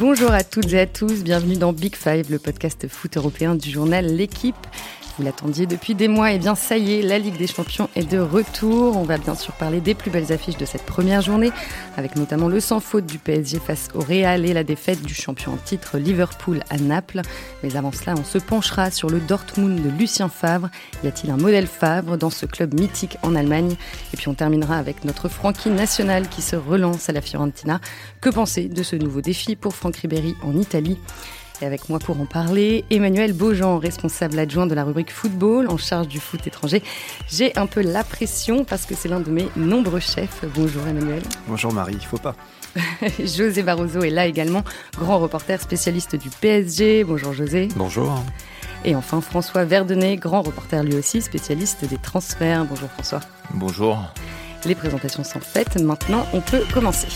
Bonjour à toutes et à tous, bienvenue dans Big Five, le podcast foot européen du journal L'équipe. Vous l'attendiez depuis des mois, et eh bien ça y est, la Ligue des Champions est de retour. On va bien sûr parler des plus belles affiches de cette première journée, avec notamment le sans faute du PSG face au Real et la défaite du champion en titre Liverpool à Naples. Mais avant cela, on se penchera sur le Dortmund de Lucien Favre. Y a-t-il un modèle Favre dans ce club mythique en Allemagne? Et puis on terminera avec notre Francky national qui se relance à la Fiorentina. Que penser de ce nouveau défi pour Franck Ribéry en Italie? Et avec moi pour en parler, Emmanuel Beaujean, responsable adjoint de la rubrique football en charge du foot étranger. J'ai un peu la pression parce que c'est l'un de mes nombreux chefs. Bonjour Emmanuel. Bonjour Marie, il faut pas. José Barroso est là également, grand reporter spécialiste du PSG. Bonjour José. Bonjour. Et enfin François Verdenet, grand reporter lui aussi, spécialiste des transferts. Bonjour François. Bonjour. Les présentations sont faites, maintenant on peut commencer.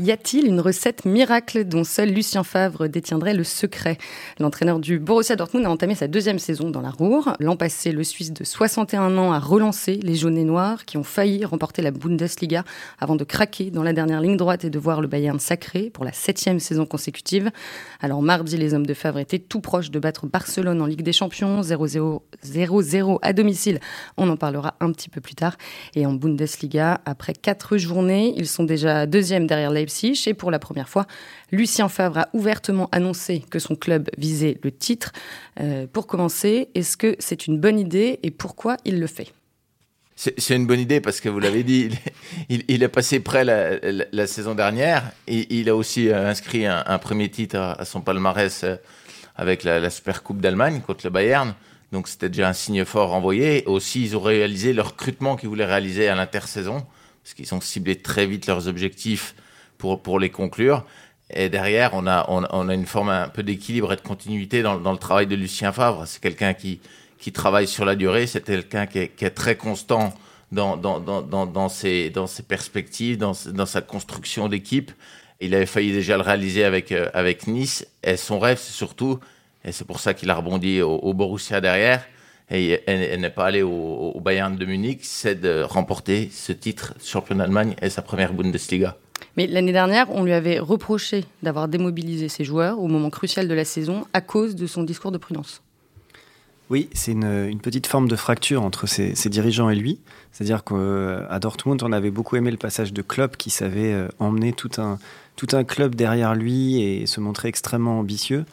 Y a-t-il une recette miracle dont seul Lucien Favre détiendrait le secret? L'entraîneur du Borussia Dortmund a entamé sa deuxième saison dans la Ruhr. L'an passé, le Suisse de 61 ans a relancé les jaunes et noirs qui ont failli remporter la Bundesliga avant de craquer dans la dernière ligne droite et de voir le Bayern sacré pour la septième saison consécutive. Alors mardi, les hommes de Favre étaient tout proches de battre Barcelone en Ligue des Champions, 0-0 à domicile. On en parlera un petit peu plus tard. Et en Bundesliga, après quatre journées, ils sont déjà deuxième derrière les et pour la première fois, Lucien Favre a ouvertement annoncé que son club visait le titre. Euh, pour commencer, est-ce que c'est une bonne idée et pourquoi il le fait? C'est une bonne idée parce que vous l'avez dit, il, a passé près la, saison dernière et il a aussi euh, inscrit un, premier titre à, son palmarès euh, avec la, Super Coupe d'Allemagne contre le Bayern. Donc c'était déjà un signe fort envoyé. Aussi, ils ont réalisé le recrutement qu'ils voulaient réaliser à l'intersaison parce qu'ils ont ciblé très vite leurs objectifs pour, pour les conclure. Et derrière, on a, on, a une forme un peu d'équilibre et de continuité dans, dans, le travail de Lucien Favre. C'est quelqu'un qui, qui travaille sur la durée, c'est quelqu'un qui, est très constant dans, dans, dans, dans, ses, dans ses perspectives, dans, dans sa construction d'équipe. Il avait failli déjà le réaliser avec, euh, avec Nice. Et son rêve, c'est surtout, et c'est pour ça qu'il a rebondi au, Borussia derrière, et, n'est pas allé au Bayern de Munich, c'est de remporter ce titre champion d'Allemagne et sa première Bundesliga. Mais l'année dernière, on lui avait reproché d'avoir démobilisé ses joueurs au moment crucial de la saison à cause de son discours de prudence. Oui, c'est une, petite forme de fracture entre ses, dirigeants et lui. C'est-à-dire qu'à Dortmund, on avait beaucoup aimé le passage de Klopp qui savait euh, emmener tout un, tout un club derrière lui et se montrer extrêmement ambitieux.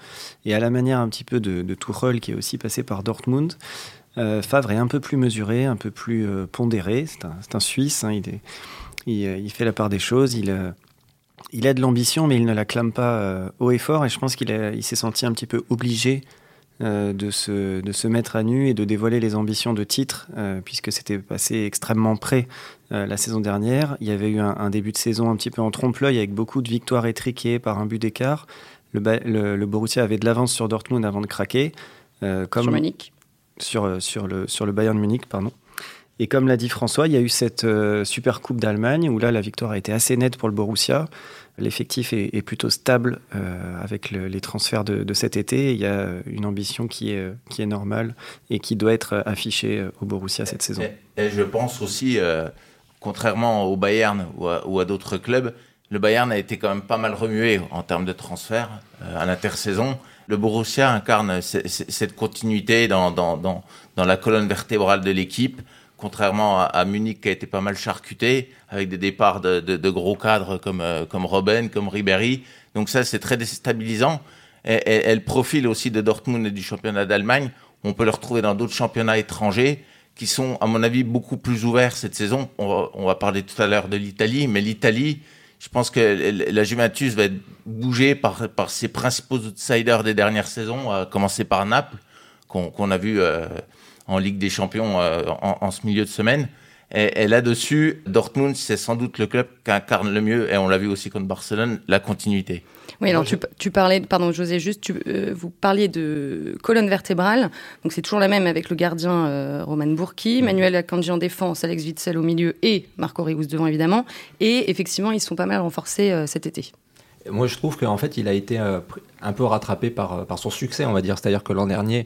Et à la manière un petit peu de, de qui est aussi passé par Dortmund, euh, Favre est un peu plus mesuré, un peu plus euh, pondéré. C'est un, un, Suisse, hein, euh, il, fait la part des choses. Il, euh, il a de l'ambition, mais il ne la clame pas euh, haut et fort. Et je pense qu'il il s'est senti un petit peu obligé de, se, de se mettre à nu et de dévoiler les ambitions de titre, puisque c'était passé extrêmement près la saison dernière. Il y avait eu un, début de saison un petit peu en trompe-l'œil, avec beaucoup de victoires étriquées par un but d'écart. Le, le, Borussia avait de l'avance sur Dortmund avant de craquer. comme sur Munich sur, sur, le, sur le Bayern Munich, pardon. Et comme l'a dit François, il y a eu cette euh, Super Coupe d'Allemagne où là, la victoire a été assez nette pour le Borussia. L'effectif est, plutôt stable euh, avec les transferts de, cet été. Il y a une ambition qui est, qui est normale et qui doit être affichée au Borussia cette saison. Et, je pense aussi, euh, contrairement au Bayern ou à, d'autres clubs, le Bayern a été quand même pas mal remué en termes de transferts à l'intersaison. Le Borussia incarne cette continuité dans, dans, dans la colonne vertébrale de l'équipe contrairement à, Munich qui a été pas mal charcuté avec des départs de, gros cadres comme euh, comme Robben, comme Ribéry. Donc ça c'est très déstabilisant. Et, le profil aussi de Dortmund et du championnat d'Allemagne, on peut le retrouver dans d'autres championnats étrangers qui sont à mon avis beaucoup plus ouverts cette saison. On va, parler tout à l'heure de l'Italie, mais l'Italie, je pense que la Juventus va être bougée par, par ses principaux outsiders des dernières saisons, à commencer par Naples, qu'on a vu euh, en Ligue des Champions euh, en, ce milieu de semaine. Et, là-dessus, Dortmund, c'est sans doute le club qui incarne le mieux, et on l'a vu aussi contre Barcelone, la continuité. Oui, alors tu, parlais, pardon José, juste, tu, euh, vous parliez de colonne vertébrale, donc c'est toujours la même avec le gardien euh, Roman Bourki, Manuel Akanji en défense, Alex Witzel au milieu et Marco Rius devant évidemment, et effectivement ils sont pas mal renforcés cet été. Moi je trouve qu'en fait il a été un peu rattrapé par, par son succès, on va dire, c'est-à-dire que l'an dernier,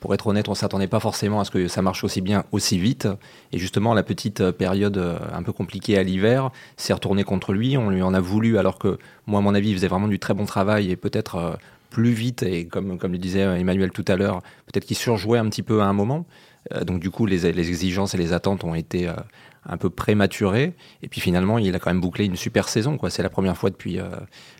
pour être honnête, on s'attendait pas forcément à ce que ça marche aussi bien, aussi vite. Et justement, la petite période un peu compliquée à l'hiver s'est retournée contre lui. On lui en a voulu, alors que moi, à mon avis, il faisait vraiment du très bon travail et peut-être plus vite. Et comme, comme le disait Emmanuel tout à l'heure, peut-être qu'il surjouait un petit peu à un moment. donc du coup, les, exigences et les attentes ont été un peu prématuré. Et puis finalement, il a quand même bouclé une super saison. Quoi. C'est la première fois depuis, euh,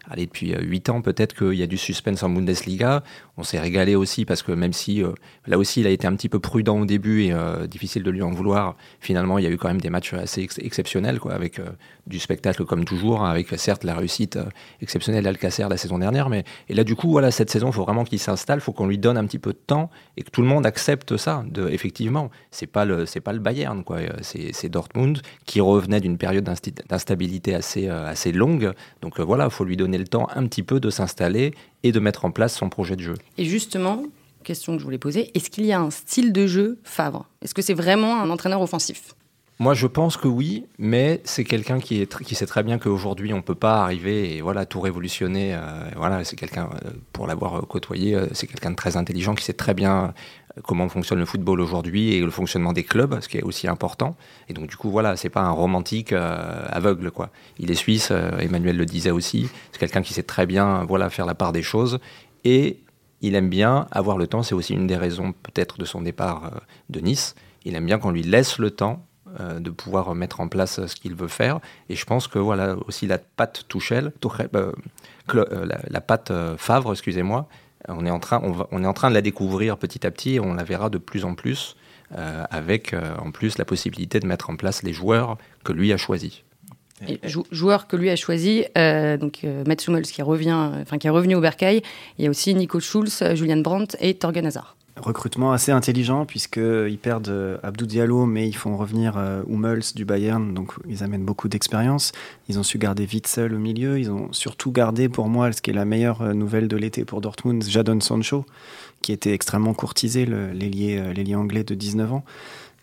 allez, depuis 8 euh, ans peut-être qu'il y a du suspense en Bundesliga. On s'est régalé aussi parce que même si euh, là aussi il a été un petit peu prudent au début et difficile de lui en vouloir, finalement il y a eu quand même des matchs assez exceptionnels quoi, avec du spectacle comme toujours, hein, avec certes la réussite exceptionnelle d'Alcacer la saison dernière. Mais, et là du coup, voilà, cette saison, il faut vraiment qu'il s'installe, il faut qu'on lui donne un petit peu de temps et que tout le monde accepte ça. Effectivement, c'est pas pas le Bayern, c'est Dortmund qui revenait d'une période d'instabilité assez, assez longue. Donc voilà, il faut lui donner le temps un petit peu de s'installer et de mettre en place son projet de jeu. Et justement, question que je voulais poser, est-ce qu'il y a un style de jeu Favre? Est-ce que c'est vraiment un entraîneur offensif? Moi, je pense que oui, mais c'est quelqu'un qui, est qui sait très bien qu'aujourd'hui, on ne peut pas arriver et voilà, tout révolutionner. Euh, voilà, c'est quelqu'un, euh, pour l'avoir euh, côtoyé, c'est quelqu'un de très intelligent qui sait très bien comment fonctionne le football aujourd'hui et le fonctionnement des clubs, ce qui est aussi important. Et donc, du coup, voilà, c'est pas un romantique aveugle, quoi. Il est suisse, Emmanuel le disait aussi. C'est quelqu'un qui sait très bien, voilà, faire la part des choses. Et il aime bien avoir le temps. C'est aussi une des raisons, peut-être, de son départ de Nice. Il aime bien qu'on lui laisse le temps euh, de pouvoir mettre en place ce qu'il veut faire. Et je pense que voilà aussi la patte Touchel, euh, euh, la, patte Favre, excusez-moi, on est en train, on, est en train de la découvrir petit à petit et on la verra de plus en plus avec en plus la possibilité de mettre en place les joueurs que lui a choisis. joueur que lui a choisi, donc Matt Hummels qui revient, enfin qui est revenu au Bercail. Il y a aussi Nico Schulz, Julian Brandt et Torgen Hazard recrutement assez intelligent puisqu'ils perdent euh, Abdou Diallo mais ils font revenir euh, Hummels du Bayern donc ils amènent beaucoup d'expérience. Ils ont su garder Witzel au milieu, ils ont surtout gardé pour moi ce qui est la meilleure euh, nouvelle de l'été pour Dortmund, Jadon Sancho qui était extrêmement courtisé, l'ailier anglais de 19 ans.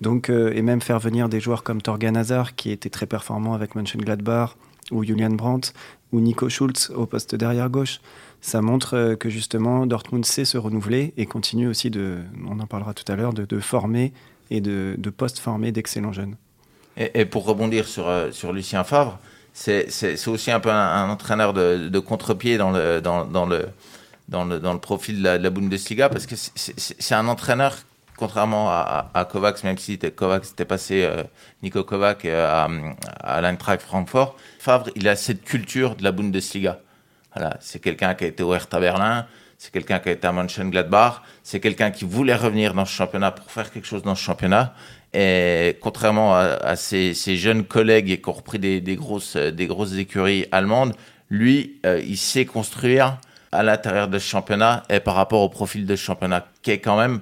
Donc, et même faire venir des joueurs comme Torgan Hazard qui était très performant avec Mönchengladbach ou Julian Brandt ou Nico Schulz au poste derrière gauche ça montre euh, que justement Dortmund sait se renouveler et continue aussi de, on en parlera tout à l'heure, de, former et de, post-former d'excellents jeunes. Et, pour rebondir sur, euh, sur Lucien Favre, c'est aussi un peu un, entraîneur de, contre-pied dans le, dans, le, dans, le, dans le profil de la, Bundesliga parce que c'est un entraîneur contrairement à, Kovacs, même si Kovacs était passé, euh, Nico Kovac, à, à l'Eintracht Francfort, Favre, il a cette culture de la Bundesliga c'est quelqu'un qui a été au Hertha Berlin, c'est quelqu'un qui a été à Mönchengladbach, c'est quelqu'un qui voulait revenir dans ce championnat pour faire quelque chose dans ce championnat. Et contrairement à, ses, jeunes collègues qui ont repris des, grosses, écuries allemandes, lui, euh, il sait construire à l'intérieur de ce championnat et par rapport au profil de ce championnat, qui est quand même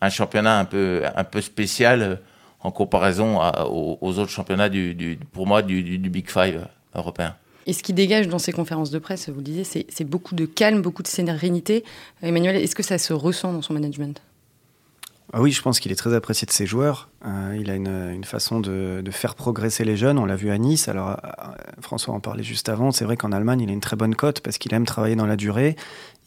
un championnat un peu, spécial euh, en comparaison aux, autres championnats, du, pour moi, du Big Five européen. Et ce qui dégage dans ces conférences de presse, vous le disiez, c'est beaucoup de calme, beaucoup de sérénité. Emmanuel, est-ce que ça se ressent dans son management? Ah oui, je pense qu'il est très apprécié de ses joueurs. Euh, il a une, façon de, faire progresser les jeunes. On l'a vu à Nice. Alors, euh, François en parlait juste avant. C'est vrai qu'en Allemagne, il a une très bonne cote parce qu'il aime travailler dans la durée.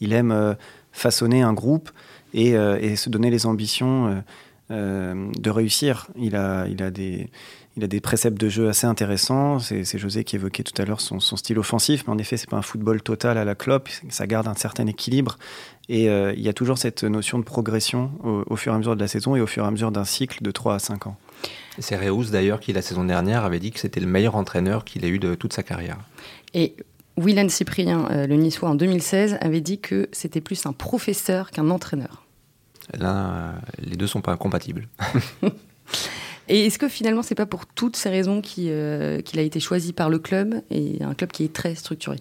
Il aime euh, façonner un groupe et, se donner les ambitions de réussir. Il a, il a des il a des préceptes de jeu assez intéressants. C'est José qui évoquait tout à l'heure son, style offensif, mais en effet, c'est pas un football total à la clope. Ça garde un certain équilibre. Et euh, il y a toujours cette notion de progression au, fur et à mesure de la saison et au fur et à mesure d'un cycle de 3 à 5 ans. C'est Reus d'ailleurs qui, la saison dernière, avait dit que c'était le meilleur entraîneur qu'il ait eu de toute sa carrière. Et Willan Cyprien, euh, le Niçois en 2016, avait dit que c'était plus un professeur qu'un entraîneur. Là, euh, les deux sont pas incompatibles. Et est-ce que finalement, c'est pas pour toutes ces raisons euh, qu'il a été choisi par le club et un club qui est très structuré?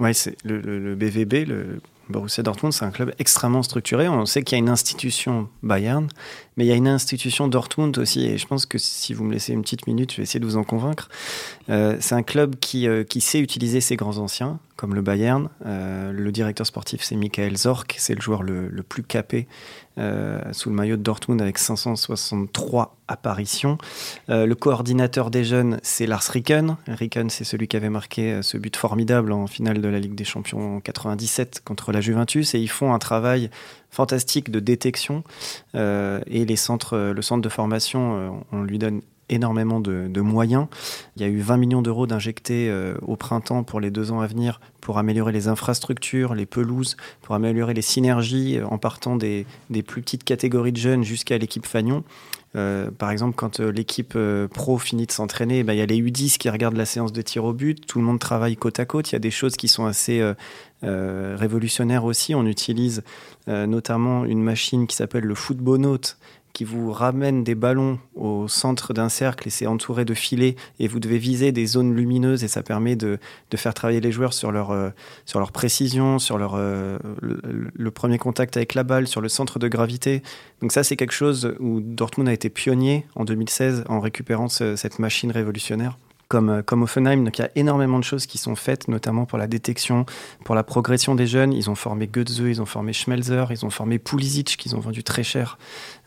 Oui, c'est le, BVB, le Borussia Dortmund, c'est un club extrêmement structuré. On sait qu'il y a une institution Bayern, mais il y a une institution Dortmund aussi. Et je pense que si vous me laissez une petite minute, je vais essayer de vous en convaincre. Euh, c'est un club qui, euh, qui sait utiliser ses grands anciens, comme le Bayern. le directeur sportif, c'est Michael Zorc, c'est le joueur le, le plus capé sous le maillot de Dortmund avec 563 apparition. le coordinateur des jeunes, c'est Lars Ricken. Ricken, c'est celui qui avait marqué ce but formidable en finale de la Ligue des Champions en 97 contre la Juventus. Et ils font un travail fantastique de détection. et les centres, le centre de formation, on lui donne énormément de, moyens. Il y a eu 20 millions d'euros d'injectés euh, au printemps pour les deux ans à venir pour améliorer les infrastructures, les pelouses, pour améliorer les synergies euh, en partant des, plus petites catégories de jeunes jusqu'à l'équipe Fagnon. Euh, par exemple, quand l'équipe pro finit de s'entraîner, bah, il y a les U10 qui regardent la séance de tir au but, tout le monde travaille côte à côte, il y a des choses qui sont assez révolutionnaires aussi. On utilise notamment une machine qui s'appelle le Footbonaut, qui vous ramène des ballons au centre d'un cercle et c'est entouré de filets et vous devez viser des zones lumineuses et ça permet de, faire travailler les joueurs sur leur, euh, précision, sur leur, euh, le, premier contact avec la balle, sur le centre de gravité. Donc ça c'est quelque chose où Dortmund a été pionnier en 2016 en récupérant cette machine révolutionnaire comme, euh, comme Offenheim. Donc il y a énormément de choses qui sont faites, notamment pour la détection, pour la progression des jeunes. Ils ont formé Goetze, ils ont formé Schmelzer, ils ont formé Pulisic, qu'ils ont vendu très cher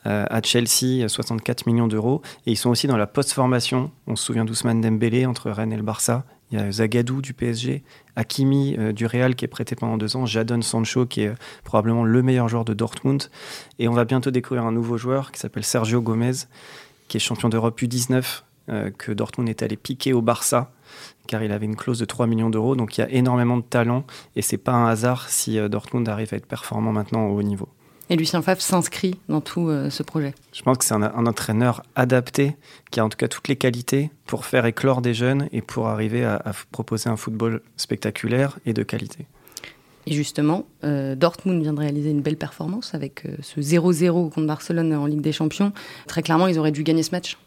euh, à Chelsea, 64 millions d'euros. Et ils sont aussi dans la post-formation. On se souvient d'Ousmane Dembélé entre Rennes et le Barça. Il y a Zagadou du PSG, Hakimi euh, du Real qui est prêté pendant deux ans, Jadon Sancho qui est probablement le meilleur joueur de Dortmund. Et on va bientôt découvrir un nouveau joueur qui s'appelle Sergio Gomez, qui est champion d'Europe U19 euh, que Dortmund est allé piquer au Barça car il avait une clause de 3 millions d'euros. Donc il y a énormément de talent et c'est pas un hasard si euh, Dortmund arrive à être performant maintenant au haut niveau. Et Lucien Favre s'inscrit dans tout euh, ce projet Je pense que c'est un, entraîneur adapté, qui a en tout cas toutes les qualités pour faire éclore des jeunes et pour arriver à, proposer un football spectaculaire et de qualité. Et justement, Dortmund vient de réaliser une belle performance avec ce 0-0 contre Barcelone en Ligue des Champions. Très clairement, ils auraient dû gagner ce match.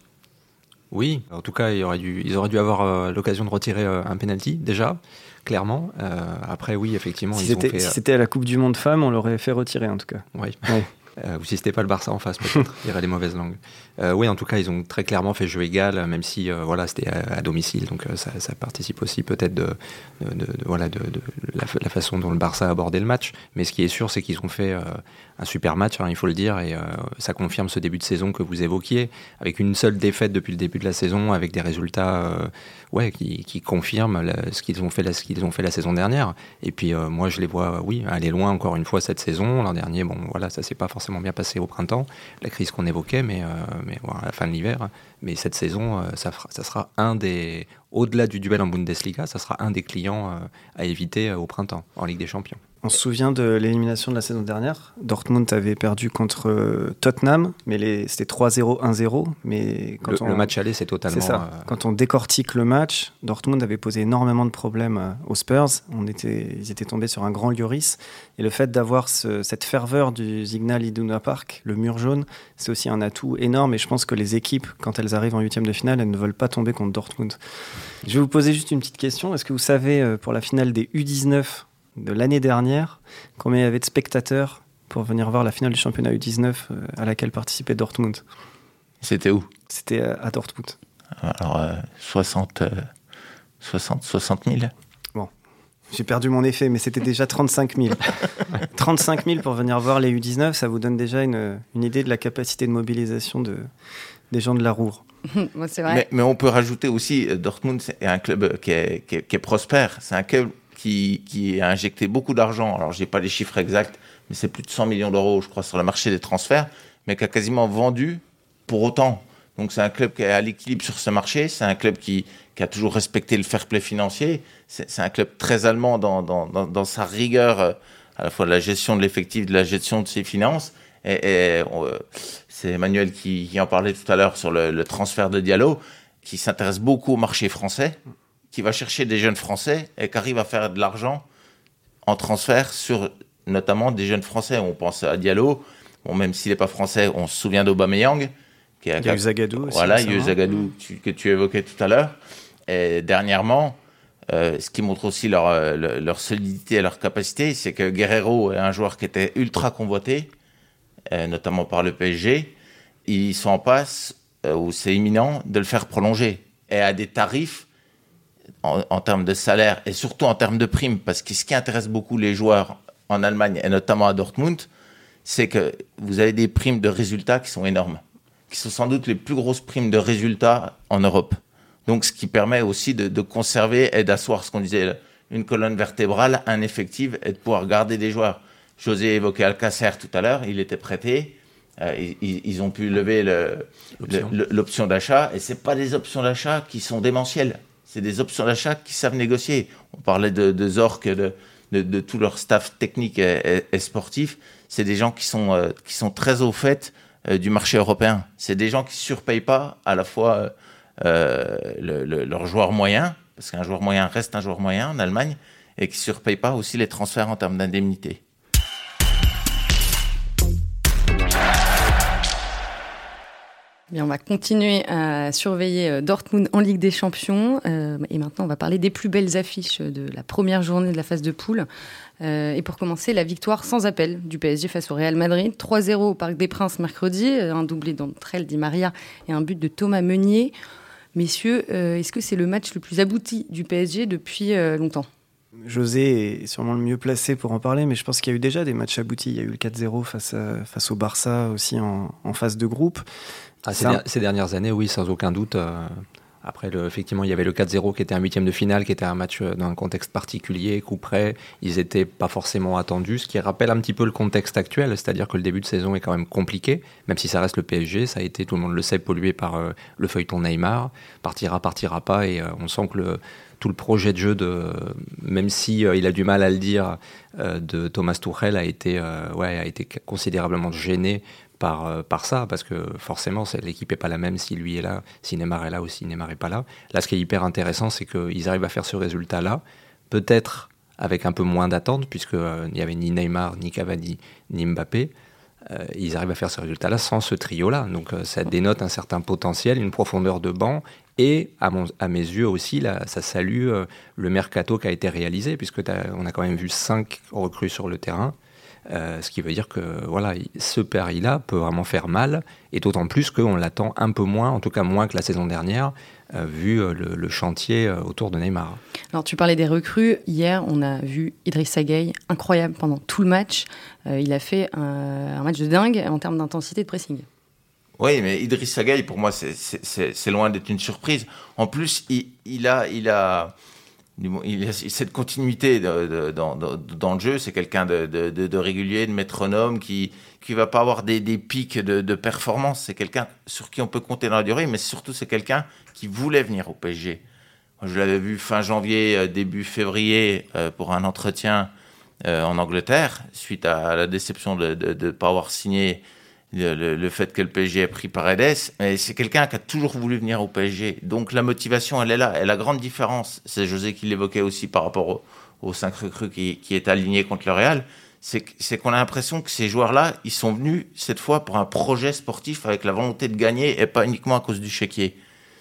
Oui, en tout cas, ils auraient dû, ils auraient dû avoir euh, l'occasion de retirer euh, un penalty déjà, clairement. Euh, après, oui, effectivement, si c'était à la Coupe du Monde femmes, on l'aurait fait retirer en tout cas. Oui. ou si c'était pas le Barça en face, peut-être, il y aurait des mauvaises langues. oui, en tout cas, ils ont très clairement fait jeu égal, même si voilà, c'était à, domicile, donc ça, participe aussi peut-être de, voilà, de, la, la, façon dont le Barça a abordé le match. Mais ce qui est sûr, c'est qu'ils ont fait un super match, hein, il faut le dire, et euh, ça confirme ce début de saison que vous évoquiez, avec une seule défaite depuis le début de la saison, avec des résultats euh, ouais, qui, qui confirment ce qu'ils ont, fait la, ce qu'ils ont fait la saison dernière. Et puis euh, moi, je les vois, oui, aller loin encore une fois cette saison. L'an dernier, bon, voilà, ça s'est pas forcément bien passé au printemps, la crise qu'on évoquait, mais, mais voilà, à la fin de l'hiver. Mais cette saison, ça, ça sera un des, au-delà du duel en Bundesliga, ça sera un des clients à éviter au printemps en Ligue des Champions. On se souvient de l'élimination de la saison dernière. Dortmund avait perdu contre euh, Tottenham, mais c'était 3-0, 1-0. Mais quand le, match aller, c'est totalement. ça. Euh, quand on décortique le match, Dortmund avait posé énormément de problèmes euh, aux Spurs. On était, ils étaient tombés sur un grand Lloris. Et le fait d'avoir cette ferveur du Signal Iduna Park, le mur jaune, c'est aussi un atout énorme. Et je pense que les équipes, quand elles arrivent en huitième de finale, elles ne veulent pas tomber contre Dortmund. Je vais vous poser juste une petite question. Est-ce que vous savez, pour la finale des U19 de l'année dernière, combien il y avait de spectateurs pour venir voir la finale du championnat U19 euh, à laquelle participait Dortmund. C'était où? C'était euh, à Dortmund. Alors, 60, 60, 60 000 Bon, j'ai perdu mon effet, mais c'était déjà 35 000. 35 000 pour venir voir les U19, ça vous donne déjà une, une idée de la capacité de mobilisation de, des gens de la Roure. vrai. Mais, on peut rajouter aussi, euh, Dortmund est un club qui est, qui qui est prospère. C'est un club qui, a injecté beaucoup d'argent. Alors, j'ai pas les chiffres exacts, mais c'est plus de 100 millions d'euros, je crois, sur le marché des transferts, mais qui a quasiment vendu pour autant. Donc, c'est un club qui est à l'équilibre sur ce marché. C'est un club qui, a toujours respecté le fair play financier. C'est un club très allemand dans, sa rigueur, euh, à la fois de la gestion de l'effectif, de la gestion de ses finances. Et, euh, c'est Emmanuel qui, en parlait tout à l'heure sur le, le transfert de Diallo, qui s'intéresse beaucoup au marché français qui va chercher des jeunes Français et qui arrive à faire de l'argent en transfert sur notamment des jeunes Français. On pense à Diallo, bon, même s'il n'est pas français, on se souvient d'Aubameyang. Qui y a Zagadou aussi. Voilà, Zagadou que tu évoquais tout à l'heure. Et dernièrement, euh, ce qui montre aussi leur, euh, leur, solidité et leur capacité, c'est que Guerrero est un joueur qui était ultra convoité, euh, notamment par le PSG. Ils sont en passe, ou c'est imminent, de le faire prolonger. Et à des tarifs en, termes de salaire et surtout en termes de primes, parce que ce qui intéresse beaucoup les joueurs en Allemagne et notamment à Dortmund, c'est que vous avez des primes de résultats qui sont énormes. qui sont sans doute les plus grosses primes de résultats en Europe. Donc, ce qui permet aussi de, conserver et d'asseoir ce qu'on disait, une colonne vertébrale, un effectif et de pouvoir garder des joueurs. José évoquait Alcacer tout à l'heure, il était prêté. Euh, ils, ont pu lever l'option d'achat et c'est pas des options d'achat qui sont démentielles. C'est des options d'achat qui savent négocier. On parlait de, de Zork, de, tout leur staff technique et, sportif. C'est des gens qui sont, euh, qui sont très au fait euh, du marché européen. C'est des gens qui surpayent pas à la fois euh, le, leur joueur moyen, parce qu'un joueur moyen reste un joueur moyen en Allemagne, et qui surpayent pas aussi les transferts en termes d'indemnité. On va continuer à surveiller euh, Dortmund en Ligue des Champions. Euh, et maintenant, on va parler des plus belles affiches de la première journée de la phase de poule. Euh, et pour commencer, la victoire sans appel du PSG face au Real Madrid. 3-0 au Parc des Princes mercredi. Un doublé d'entre elles, Di Maria, et un but de Thomas Meunier. Messieurs, est-ce que c'est le match le plus abouti du PSG depuis longtemps? José est sûrement le mieux placé pour en parler, mais je pense qu'il y a eu déjà des matchs aboutis. Il y a eu le 4-0 face, au Barça aussi en phase de groupe. Ah, ces, dernières années, oui, sans aucun doute. Euh, après, le, effectivement, il y avait le 4-0 qui était un huitième de finale, qui était un match euh, dans un contexte particulier, coup près. Ils n'étaient pas forcément attendus, ce qui rappelle un petit peu le contexte actuel, c'est-à-dire que le début de saison est quand même compliqué, même si ça reste le PSG. Ça a été, tout le monde le sait, pollué par euh, le feuilleton Neymar. Partira, partira pas, et on sent que le, tout le projet de jeu, de, même si il a du mal à le dire, de Thomas Tuchel a été, ouais, a été considérablement gêné par, euh, par ça, parce que forcément, l'équipe n'est pas la même si lui est là, si Neymar est là ou si Neymar n'est pas là. Là, ce qui est hyper intéressant, c'est qu'ils arrivent à faire ce résultat-là, peut-être avec un peu moins d'attente, puisqu'il euh, n'y avait ni Neymar, ni Cavani, ni Mbappé. Euh, ils arrivent à faire ce résultat-là sans ce trio-là. Donc ça dénote un certain potentiel, une profondeur de banc, et à, mes yeux aussi, ça salue le mercato qui a été réalisé, puisque on a quand même vu cinq recrues sur le terrain. Euh, ce qui veut dire que voilà, ce pari-là peut vraiment faire mal, et d'autant plus qu'on l'attend un peu moins, en tout cas moins que la saison dernière, euh, vu euh, le, chantier autour de Neymar. Alors tu parlais des recrues, hier on a vu Idriss Gueye, incroyable pendant tout le match, il a fait un, match de dingue en termes d'intensité de pressing. Oui, mais Idriss Gueye, pour moi, c'est loin d'être une surprise. En plus, il, il a... Il a il a cette continuité dans, le jeu. C'est quelqu'un de, régulier, de métronome, qui qui va pas avoir des, pics de, performance. C'est quelqu'un sur qui on peut compter dans la durée, mais surtout c'est quelqu'un qui voulait venir au PSG. Je l'avais vu fin janvier, euh, début février euh, pour un entretien euh, en Angleterre, suite à la déception de ne pas avoir signé le, fait que le PSG ait pris Paredes, mais c'est quelqu'un qui a toujours voulu venir au PSG. Donc la motivation, elle est là. Et la grande différence, c'est José qui l'évoquait aussi par rapport aux cinq recrues qui, qui est aligné contre le Real, c'est qu'on a l'impression que ces joueurs-là, ils sont venus cette fois pour un projet sportif avec la volonté de gagner et pas uniquement à cause du chéquier.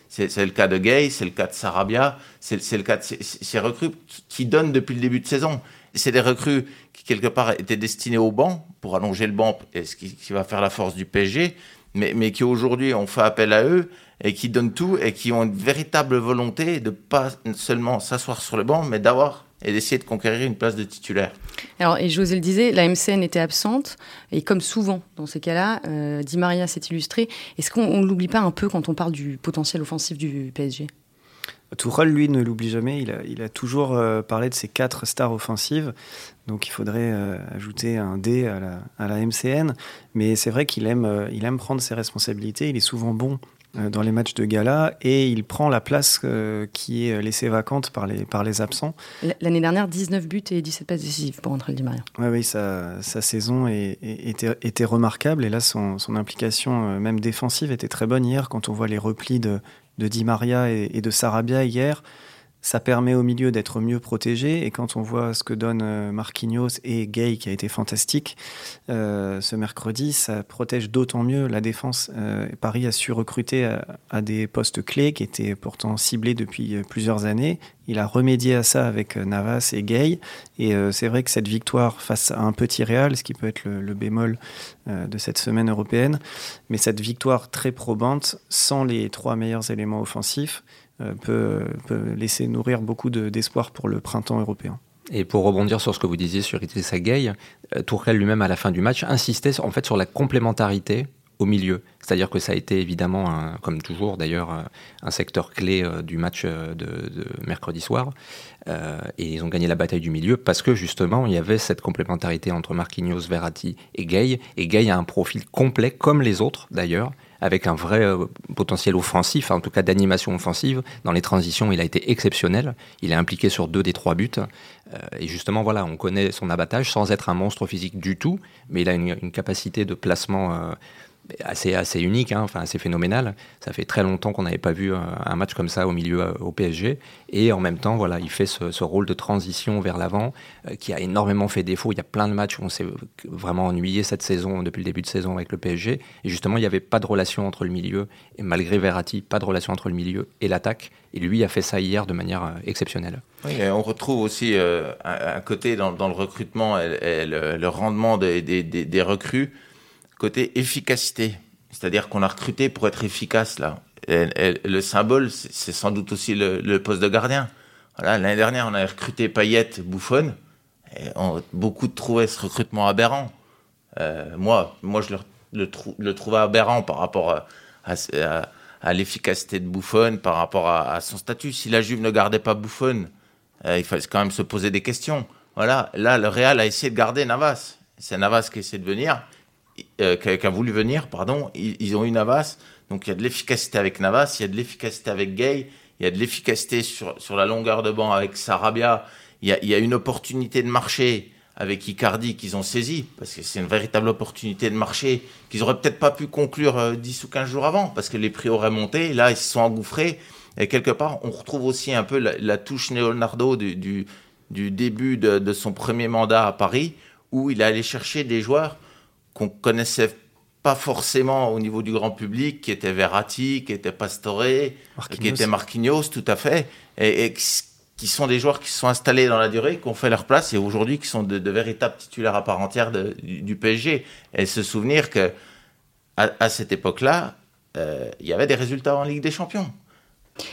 C'est le cas de Gay, c'est le cas de Sarabia, c'est le cas de ces, recrues qui donnent depuis le début de saison. C'est des recrues qui, quelque part, étaient destinées au banc, pour allonger le banc, et ce qui, va faire la force du PSG, mais, qui aujourd'hui ont fait appel à eux et qui donnent tout et qui ont une véritable volonté de pas seulement s'asseoir sur le banc, mais d'avoir et d'essayer de conquérir une place de titulaire. Alors, et José le disait, la MCN était absente, et comme souvent dans ces cas-là, euh, Di Maria s'est illustré. Est-ce qu'on ne l'oublie pas un peu quand on parle du potentiel offensif du PSG Tourelle, lui, ne l'oublie jamais. Il a, il a toujours euh, parlé de ses quatre stars offensives. Donc il faudrait euh, ajouter un D à la, à la MCN. Mais c'est vrai qu'il aime, euh, il aime prendre ses responsabilités. Il est souvent bon dans les matchs de gala et il prend la place qui est laissée vacante par les, par les absents. L'année dernière, 19 buts et 17 passes décisives pour André Di Maria. Ouais, oui, sa, sa saison était, était, remarquable et là, son, son implication même défensive était très bonne hier quand on voit les replis de, de Di Maria et, de Sarabia hier, ça permet au milieu d'être mieux protégé. Et quand on voit ce que donne euh, Marquinhos et Gay, qui a été fantastique euh, ce mercredi, ça protège d'autant mieux la défense. Euh, Paris a su recruter à, des postes clés qui étaient pourtant ciblés depuis plusieurs années. Il a remédié à ça avec Navas et Gay. Et c'est vrai que cette victoire face à un petit Real, ce qui peut être le, bémol de cette semaine européenne, mais cette victoire très probante, sans les trois meilleurs éléments offensifs, euh, peut, laisser nourrir beaucoup d'espoir pour le printemps européen. Et pour rebondir sur ce que vous disiez sur Idrissa Gueye, euh, Tourelle lui-même à la fin du match insistait en fait sur la complémentarité au milieu. C'est-à-dire que ça a été évidemment, comme toujours d'ailleurs, un secteur clé du match de, mercredi soir. et ils ont gagné la bataille du milieu parce que justement, il y avait cette complémentarité entre Marquinhos, Verratti et Gay. Et Gay a un profil complet, comme les autres d'ailleurs avec un vrai euh, potentiel offensif, en tout cas d'animation offensive. Dans les transitions, il a été exceptionnel. Il est impliqué sur deux des trois buts. Euh, et justement, voilà, on connaît son abattage sans être un monstre physique du tout, mais il a une, capacité de placement euh, assez, assez unique, hein, enfin assez phénoménal. Ça fait très longtemps qu'on n'avait pas vu un, match comme ça au milieu euh, au PSG. Et en même temps, voilà, il fait ce, rôle de transition vers l'avant euh, qui a énormément fait défaut. Il y a plein de matchs où on s'est vraiment ennuyé cette saison, depuis le début de saison avec le PSG. Et justement, il n'y avait pas de relation entre le milieu, et malgré Verratti, pas de relation entre le milieu et l'attaque. Et lui a fait ça hier de manière euh, exceptionnelle. Oui, on retrouve aussi un, côté dans, le recrutement le, rendement des, des recrues côté efficacité. C'est-à-dire qu'on a recruté pour être efficace là. le symbole, c'est sans doute aussi le, poste de gardien. L'année dernière, on a recruté Payet, Bouffon. Et beaucoup trouvaient ce recrutement aberrant. Euh, moi, moi, je le, trouvais aberrant par rapport à, l'efficacité de Bouffon, par rapport à, son statut. Si la Juve ne gardait pas Bouffon, euh, il fallait quand même se poser des questions. Voilà, là, le Real a essayé de garder Navas. C'est Navas qui essaie de venir. Euh, qui, a, voulu venir, pardon, ils, ont eu Navas. Donc il y a de l'efficacité avec Navas, il y a de l'efficacité avec Gay, il y a de l'efficacité sur, sur la longueur de banc avec Sarabia. Il y a, il y a une opportunité de marché avec Icardi qu'ils ont saisi, parce que c'est une véritable opportunité de marché qu'ils auraient peut-être pas pu conclure 10 euh, ou 15 jours avant, parce que les prix auraient monté. Là, ils se sont engouffrés. Et quelque part, on retrouve aussi un peu la, touche Leonardo du, du, du début de, de, son premier mandat à Paris, où il est allé chercher des joueurs qu'on connaissait pas forcément au niveau du grand public, qui était Verratti, qui était Pastore, qui était Marquinhos, tout à fait, et, qui sont des joueurs qui se sont installés dans la durée, qui ont fait leur place, et aujourd'hui qui sont de, véritables titulaires à part entière du, PSG. Et se souvenir que à, cette époque-là, euh, il y avait des résultats en Ligue des Champions.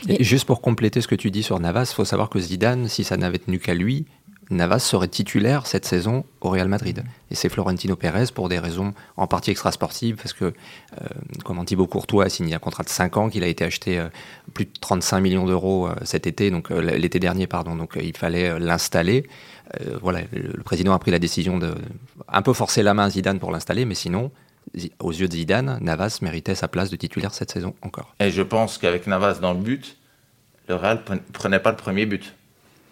Et juste pour compléter ce que tu dis sur Navas, il faut savoir que Zidane, si ça n'avait tenu qu'à lui, Navas serait titulaire cette saison au Real Madrid. Et c'est Florentino Pérez pour des raisons en partie extrasportives, parce que, euh, comme Thibaut Courtois a signé un contrat de 5 ans, qu'il a été acheté euh, plus de 35 millions d'euros euh, cet été, donc l'été dernier, pardon, donc il fallait l'installer. voilà, le, président a pris la décision de un peu forcer la main à Zidane pour l'installer, mais sinon, aux yeux de Zidane, Navas méritait sa place de titulaire cette saison encore. Et je pense qu'avec Navas dans le but, le Real prenait pas le premier but.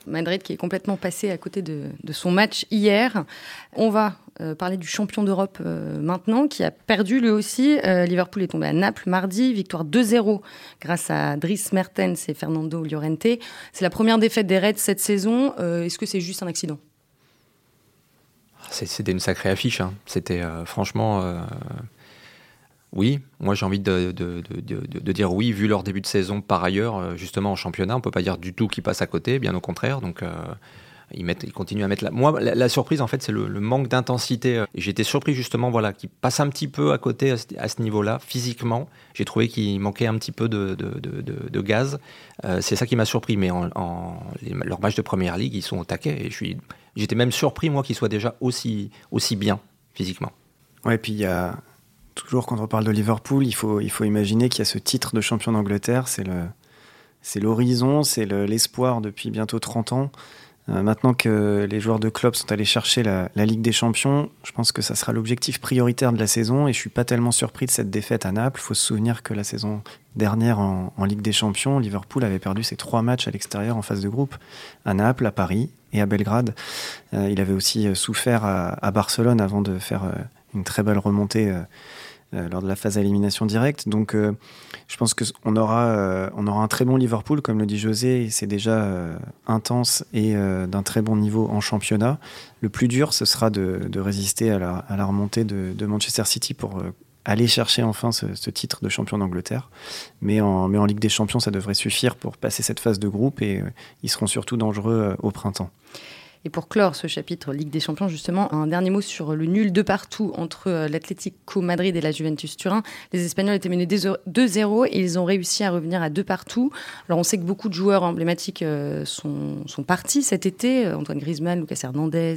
Madrid qui est complètement passé à côté de, son match hier. On va euh, parler du champion d'Europe euh, maintenant, qui a perdu lui aussi. Euh, Liverpool est tombé à Naples mardi, victoire 2-0 grâce à Dries Mertens et Fernando Llorente. C'est la première défaite des Reds cette saison. Est-ce que c'est juste un accident? C'était une sacrée affiche. Hein. C'était franchement oui, moi j'ai envie de, dire oui, vu leur début de saison par ailleurs, euh, justement en championnat, on peut pas dire du tout qu'ils passent à côté, bien au contraire. Donc euh, ils, continuent à mettre la... Moi, la, surprise en fait, c'est le, manque d'intensité. Et j'étais surpris justement, voilà, qu'ils passent un petit peu à côté à ce, niveau-là, physiquement. J'ai trouvé qu'il manquait un petit peu de, gaz. Euh, c'est ça qui m'a surpris. Mais en, leur match de première ligue, ils sont au taquet. Et j'étais même surpris moi qu'ils soient déjà aussi, aussi bien physiquement. Ouais, puis il y a toujours quand on parle de Liverpool, il faut, imaginer qu'il y a ce titre de champion d'Angleterre, c'est l'horizon, c'est l'espoir depuis bientôt 30 ans. Euh, maintenant que les joueurs de club sont allés chercher la, Ligue des Champions, je pense que ça sera l'objectif prioritaire de la saison et je suis pas tellement surpris de cette défaite à Naples. Il faut se souvenir que la saison dernière en, Ligue des Champions, Liverpool avait perdu ses trois matchs à l'extérieur en phase de groupe, à Naples, à Paris et à Belgrade. Euh, il avait aussi souffert à, Barcelone avant de faire euh, une très belle remontée euh, lors de la phase à élimination directe. Donc, euh, je pense qu'on aura, euh, on aura un très bon Liverpool, comme le dit José, c'est déjà intense et d'un très bon niveau en championnat. Le plus dur, ce sera de, résister à la, remontée de, Manchester City pour aller chercher enfin ce, titre de champion d'Angleterre. Mais en Ligue des Champions, ça devrait suffire pour passer cette phase de groupe et ils seront surtout dangereux au printemps. Et pour clore ce chapitre Ligue des Champions, justement, un dernier mot sur le nul de partout entre euh, l'Atlético Madrid et la Juventus Turin. Les Espagnols étaient menés 2-0 et ils ont réussi à revenir à deux partout. Alors on sait que beaucoup de joueurs emblématiques euh, sont, sont partis cet été, euh, Antoine Griezmann, Lucas Hernandez,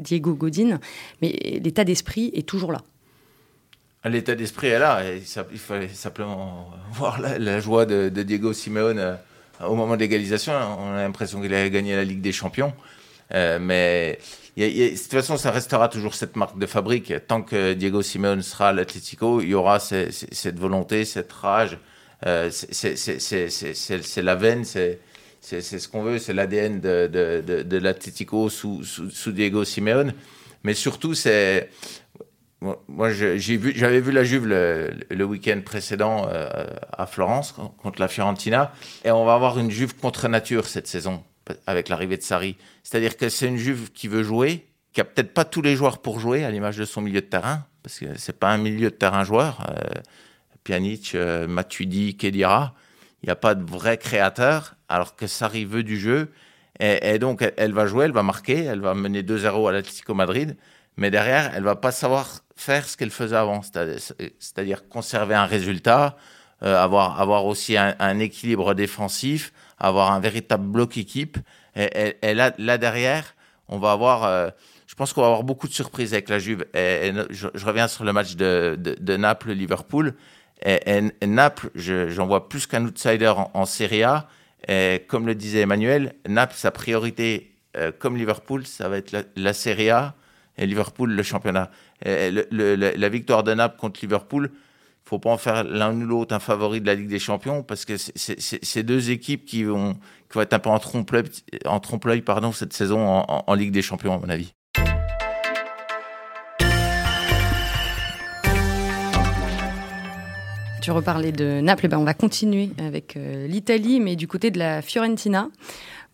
Diego, Godin, mais l'état d'esprit est toujours là. L'état d'esprit est là. Il fallait simplement voir la, joie de, Diego Simeone au moment de l'égalisation. On a l'impression qu'il a gagné la Ligue des Champions. Euh, mais de toute façon, ça restera toujours cette marque de fabrique. Tant que Diego Simeone sera à l'Atlético, il y aura cette volonté, cette rage. Euh, c'est la veine, c'est ce qu'on veut, c'est l'ADN de, de, de, l'Atlético sous, sous, Diego Simeone. Mais surtout, c'est moi, j'ai vu, j'avais vu la Juve le, le week-end précédent euh, à Florence contre la Fiorentina, et on va avoir une Juve contre nature cette saison avec l'arrivée de Sarri. C'est-à-dire que c'est une Juve qui veut jouer, qui a peut-être pas tous les joueurs pour jouer à l'image de son milieu de terrain, parce que c'est pas un milieu de terrain joueur. Euh, Pjanic, euh, Matuidi, Kedira, il n'y a pas de vrai créateur, alors que Sarri veut du jeu. Et, donc, elle, va jouer, elle va marquer, elle va mener 2-0 à l'Atlético Madrid, mais derrière, elle va pas savoir faire ce qu'elle faisait avant, c'est-à-dire conserver un résultat, euh, avoir, avoir aussi un, équilibre défensif, avoir un véritable bloc équipe. Et, là, derrière, on va avoir, euh, je pense qu'on va avoir beaucoup de surprises avec la Juve. Et, je, reviens sur le match de, de, Naples-Liverpool. Et, Naples, j'en vois plus qu'un outsider en, en, Serie A. Et comme le disait Emmanuel, Naples, sa priorité, euh, comme Liverpool, ça va être la, la Serie A et Liverpool le championnat. la victoire de Naples contre Liverpool, faut pas en faire l'un ou l'autre un favori de la Ligue des Champions parce que c'est deux équipes qui vont, qui vont être un peu en trompe-l'œil pardon cette saison en, Ligue des Champions à mon avis. Tu reparlais de Naples, ben on va continuer avec euh, l'Italie, mais du côté de la Fiorentina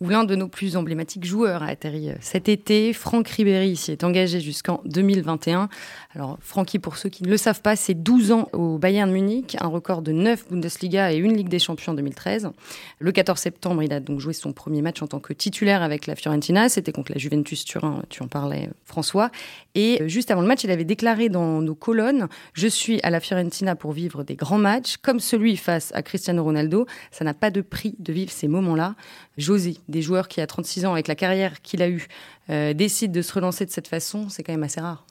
où l'un de nos plus emblématiques joueurs a atterri euh, cet été. Franck Ribéry s'y est engagé jusqu'en 2021. Alors, Francky, pour ceux qui ne le savent pas, c'est 12 ans au Bayern Munich, un record de 9 Bundesliga et une Ligue des Champions en 2013. Le 14 septembre, il a donc joué son premier match en tant que titulaire avec la Fiorentina. C'était contre la Juventus Turin, tu en parlais, François. Et euh, juste avant le match, il avait déclaré dans nos colonnes Je suis à la Fiorentina pour vivre des grands matchs, comme celui face à Cristiano Ronaldo. Ça n'a pas de prix de vivre ces moments-là. José, des joueurs qui, à 36 ans, avec la carrière qu'il a eue, euh, décident de se relancer de cette façon, c'est quand même assez rare.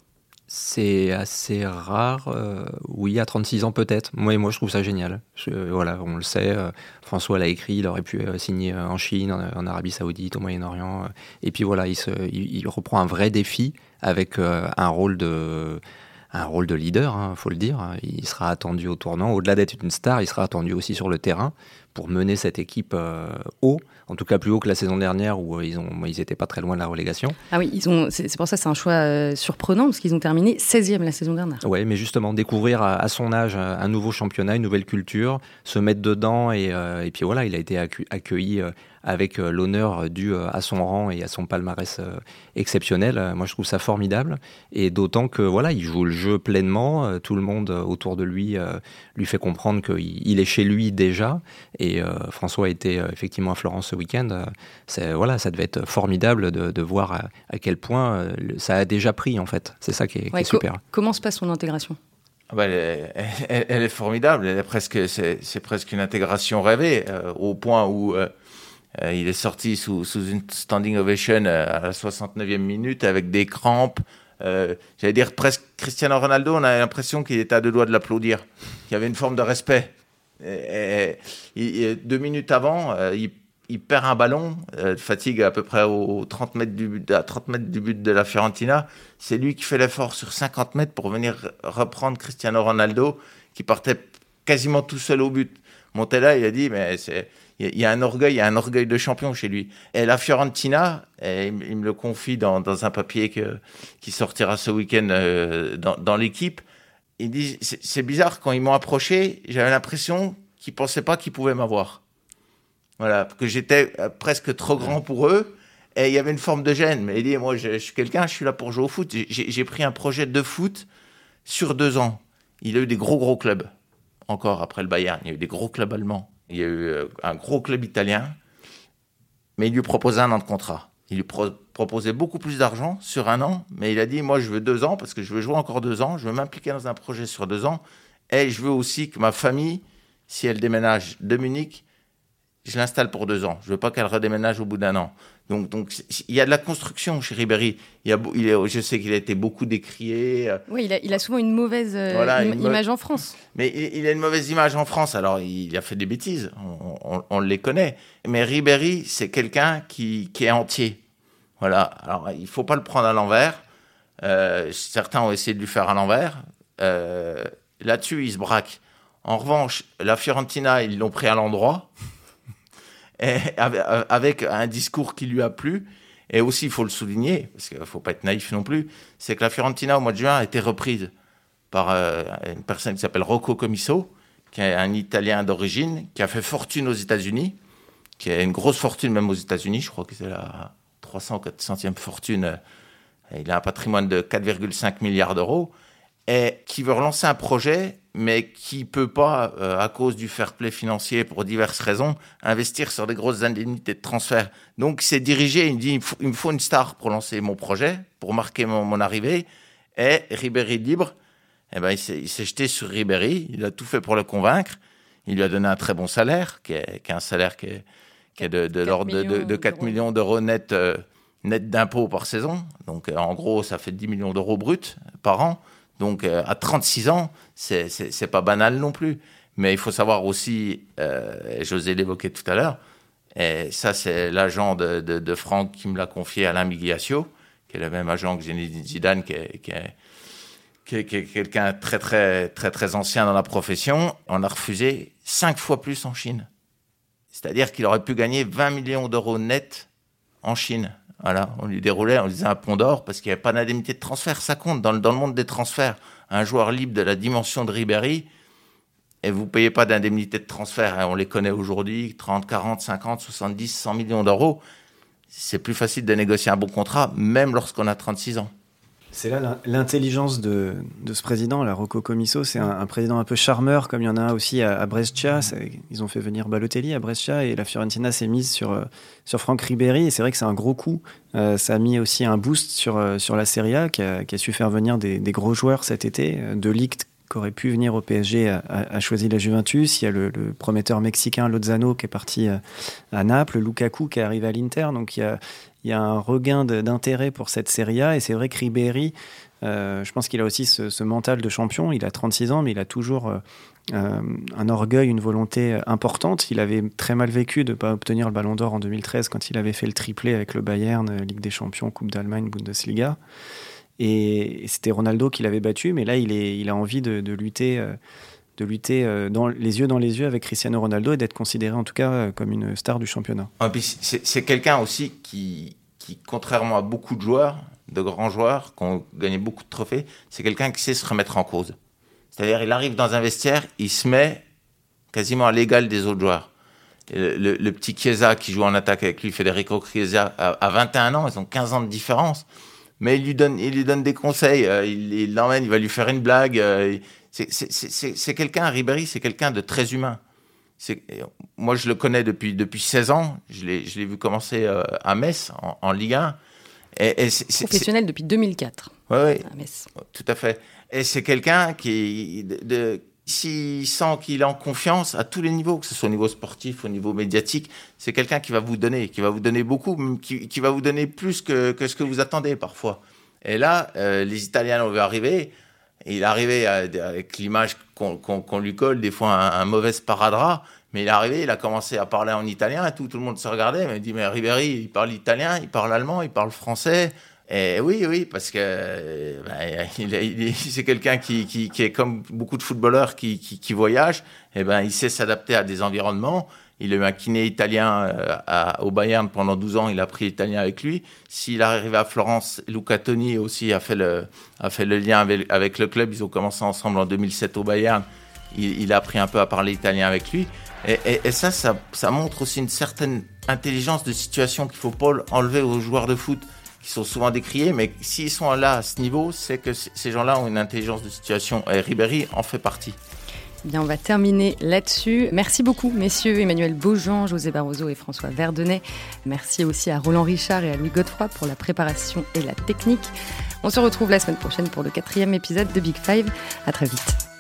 C'est assez rare, euh, oui, à 36 ans peut-être. Moi, moi, je trouve ça génial. voilà, on le sait, euh, François l'a écrit, il aurait pu signer en Chine, en, Arabie Saoudite, au Moyen-Orient. et puis voilà, il, reprend un vrai défi avec un rôle de un rôle de leader, il hein, faut le dire. Il sera attendu au tournant. Au-delà d'être une star, il sera attendu aussi sur le terrain pour mener cette équipe haut en tout cas plus haut que la saison dernière où euh, ils ont ils étaient pas très loin de la relégation. Ah oui, ils ont c'est pour ça c'est un choix euh, surprenant parce qu'ils ont terminé 16e la saison dernière. Ouais, mais justement découvrir à, son âge un nouveau championnat, une nouvelle culture, se mettre dedans et, euh, et puis voilà, il a été accueilli avec euh, l'honneur euh, dû euh, à son rang et à son palmarès exceptionnel. Moi, je trouve ça formidable. Et d'autant que voilà, il joue le jeu pleinement. Tout le monde autour de lui lui fait comprendre qu'il est chez lui déjà. Et François a été effectivement à Florence ce week-end. Voilà, ça devait être formidable de, voir à, quel point ça a déjà pris en fait. C'est ça qui est, super. comment se passe son intégration? Ah bah, elle, est, formidable. Elle est presque, c'est presque une intégration rêvée, au point où euh, il est sorti sous, une standing ovation euh, à la 69e minute avec des crampes. Euh, j'allais dire presque Cristiano Ronaldo, on a l'impression qu'il était à deux doigts de l'applaudir, qu'il y avait une forme de respect. Deux minutes avant, il, perd un ballon, fatigue à peu près au 30 mètres du but, à 30 mètres du but de la Fiorentina. C'est lui qui fait l'effort sur 50 mètres pour venir reprendre Cristiano Ronaldo, qui partait quasiment tout seul au but. Montella, il a dit, mais c'est il y a un orgueil, il y a un orgueil de champion chez lui. Et la Fiorentina, il me le confie dans, un papier qui sortira ce week-end euh, dans, l'équipe. Il dit c'est bizarre quand ils m'ont approché, j'avais l'impression qu'ils pensaient pas qu'ils pouvaient m'avoir. Voilà, que j'étais euh, presque trop grand pour eux. Et il y avait une forme de gêne. Mais il dit moi, je, suis quelqu'un, je suis là pour jouer au foot. J'ai pris un projet de foot sur deux ans. Il a eu des gros gros clubs. Encore après le Bayern, il y a eu des gros clubs allemands. Il y a eu euh, un gros club italien, mais il lui proposait un an de contrat. Il lui proposait beaucoup plus d'argent sur un an, mais il a dit Moi, je veux deux ans parce que je veux jouer encore deux ans, je veux m'impliquer dans un projet sur deux ans, et je veux aussi que ma famille, si elle déménage de Munich, je l'installe pour deux ans. Je veux pas qu'elle redéménage au bout d'un an. Donc, donc il y a de la construction chez Ribéry. Il y a, il je sais qu'il a été beaucoup décrié. Euh. Oui, il a, il a souvent une mauvaise euh, image en France. Mais il, a une mauvaise image en France. Alors, il a fait des bêtises. On, on, les connaît. Mais Ribéry, c'est quelqu'un qui, qui, est entier. Voilà. Alors, il faut pas le prendre à l'envers. Euh, certains ont essayé de lui faire à l'envers. Euh, Là-dessus, il se braque. En revanche, la Fiorentina, ils l'ont pris à l'endroit. Avec un discours qui lui a plu. Et aussi, il faut le souligner, parce qu'il ne faut pas être naïf non plus, c'est que la Fiorentina, au mois de juin, a été reprise par euh, une personne qui s'appelle Rocco Comiso, qui est un Italien d'origine, qui a fait fortune aux États-Unis, qui a une grosse fortune même aux États-Unis, je crois que c'est la 300 400e fortune. Il a un patrimoine de 4,5 milliards d'euros, et qui veut relancer un projet mais qui peut pas, euh, à cause du fair play financier pour diverses raisons, investir sur des grosses indemnités de transfert. Donc, c'est dirigé, il dit, il, me faut une star pour lancer mon projet, pour marquer mon, arrivée. Et Ribéry libre, eh ben, il s'est jeté sur Ribéry, il a tout fait pour le convaincre. Il lui a donné un très bon salaire, qui est, un salaire qui est, de, l'ordre de, 4 millions d'euros net, euh, net d'impôts par saison. Donc, euh, en gros, ça fait 10 millions d'euros bruts par an. Donc euh, à 36 ans, c'est pas banal non plus. Mais il faut savoir aussi, euh, José l'évoquait tout à l'heure, et ça c'est l'agent de, de, Franck qui me l'a confié, Alain Migliaccio, qui est le même agent que Zidane, qui est, qui est, qui est quelqu'un très très très très ancien dans la profession. On a refusé cinq fois plus en Chine. C'est-à-dire qu'il aurait pu gagner 20 millions d'euros net en Chine. Voilà, on lui déroulait, on lui disait un pont d'or parce qu'il n'y avait pas d'indemnité de transfert. Ça compte dans le, monde des transferts. Un joueur libre de la dimension de Ribéry, et vous ne payez pas d'indemnité de transfert. Hein, on les connaît aujourd'hui, 30, 40, 50, 70, 100 millions d'euros. C'est plus facile de négocier un bon contrat, même lorsqu'on a 36 ans. C'est là l'intelligence de, ce président, la Rocco Comiso. C'est un, président un peu charmeur, comme il y en a aussi à, Brescia. Ils ont fait venir Balotelli à Brescia et la Fiorentina s'est mise sur, euh, sur Franck Ribéry. Et c'est vrai que c'est un gros coup. Euh, ça a mis aussi un boost sur, euh, sur la Serie A qui a, su faire venir des, gros joueurs cet été. De Ligt qui aurait pu venir au PSG a, choisi la Juventus. Il y a le, prometteur mexicain Lozano qui est parti à, Naples, Lukaku qui est arrivé à l'Inter. Donc il y a, il y a un regain d'intérêt pour cette Serie A. Et c'est vrai que Ribéry, euh, je pense qu'il a aussi ce, mental de champion. Il a 36 ans, mais il a toujours euh, euh, un orgueil, une volonté importante. Il avait très mal vécu de ne pas obtenir le Ballon d'Or en 2013 quand il avait fait le triplé avec le Bayern, Ligue des Champions, Coupe d'Allemagne, Bundesliga. Et, c'était Ronaldo qui l'avait battu, mais là, il, a envie de lutter de lutter euh, dans, les yeux dans les yeux avec Cristiano Ronaldo et d'être considéré en tout cas euh, comme une star du championnat. Ah, c'est quelqu'un aussi qui, qui, contrairement à beaucoup de joueurs, de grands joueurs qui ont gagné beaucoup de trophées, c'est quelqu'un qui sait se remettre en cause. C'est-à-dire, il arrive dans un vestiaire, il se met quasiment à l'égal des autres joueurs. Le, petit Chiesa qui joue en attaque avec lui, Federico Chiesa, à, 21 ans, ils ont 15 ans de différence. Mais il lui donne, il lui donne des conseils, euh, il l'emmène, il va lui faire une blague, c'est quelqu'un, Ribéry, c'est quelqu'un de très humain. Moi, je le connais depuis, depuis 16 ans. Je l'ai vu commencer euh, à Metz, en, Ligue 1. Et, Professionnel depuis 2004. Oui, ouais, à Metz. Tout à fait. Et c'est quelqu'un qui, de, s'il sent qu'il est en confiance à tous les niveaux, que ce soit au niveau sportif, au niveau médiatique, c'est quelqu'un qui va vous donner, qui va vous donner beaucoup, qui, qui va vous donner plus que, que, ce que vous attendez parfois. Et là, euh, les Italiens ont vu il est arrivé avec l'image qu'on lui colle, des fois un, mauvais sparadrap, mais il est arrivé, il a commencé à parler en italien tout, le monde se regardait, mais il dit, mais Ribéry, il parle italien, il parle allemand, il parle français. Et oui, oui, parce que ben, c'est quelqu'un qui, est comme beaucoup de footballeurs qui, qui, qui voyagent, et ben, il sait s'adapter à des environnements. Il a eu un kiné italien euh, au Bayern pendant 12 ans, il a appris l'italien avec lui. S'il est arrivé à Florence, Luca Toni aussi a fait le, a fait le lien avec, le club. Ils ont commencé ensemble en 2007 au Bayern. Il, a appris un peu à parler italien avec lui. Et, ça, ça, montre aussi une certaine intelligence de situation qu'il faut pas enlever aux joueurs de foot qui sont souvent décriés, mais s'ils sont là à ce niveau, c'est que ces gens-là ont une intelligence de situation. Et Ribéry en fait partie. Bien, on va terminer là-dessus. Merci beaucoup, messieurs Emmanuel Beaujean, José Barroso et François Verdenay. Merci aussi à Roland Richard et à Louis Godefroy pour la préparation et la technique. On se retrouve la semaine prochaine pour le quatrième épisode de Big Five. À très vite.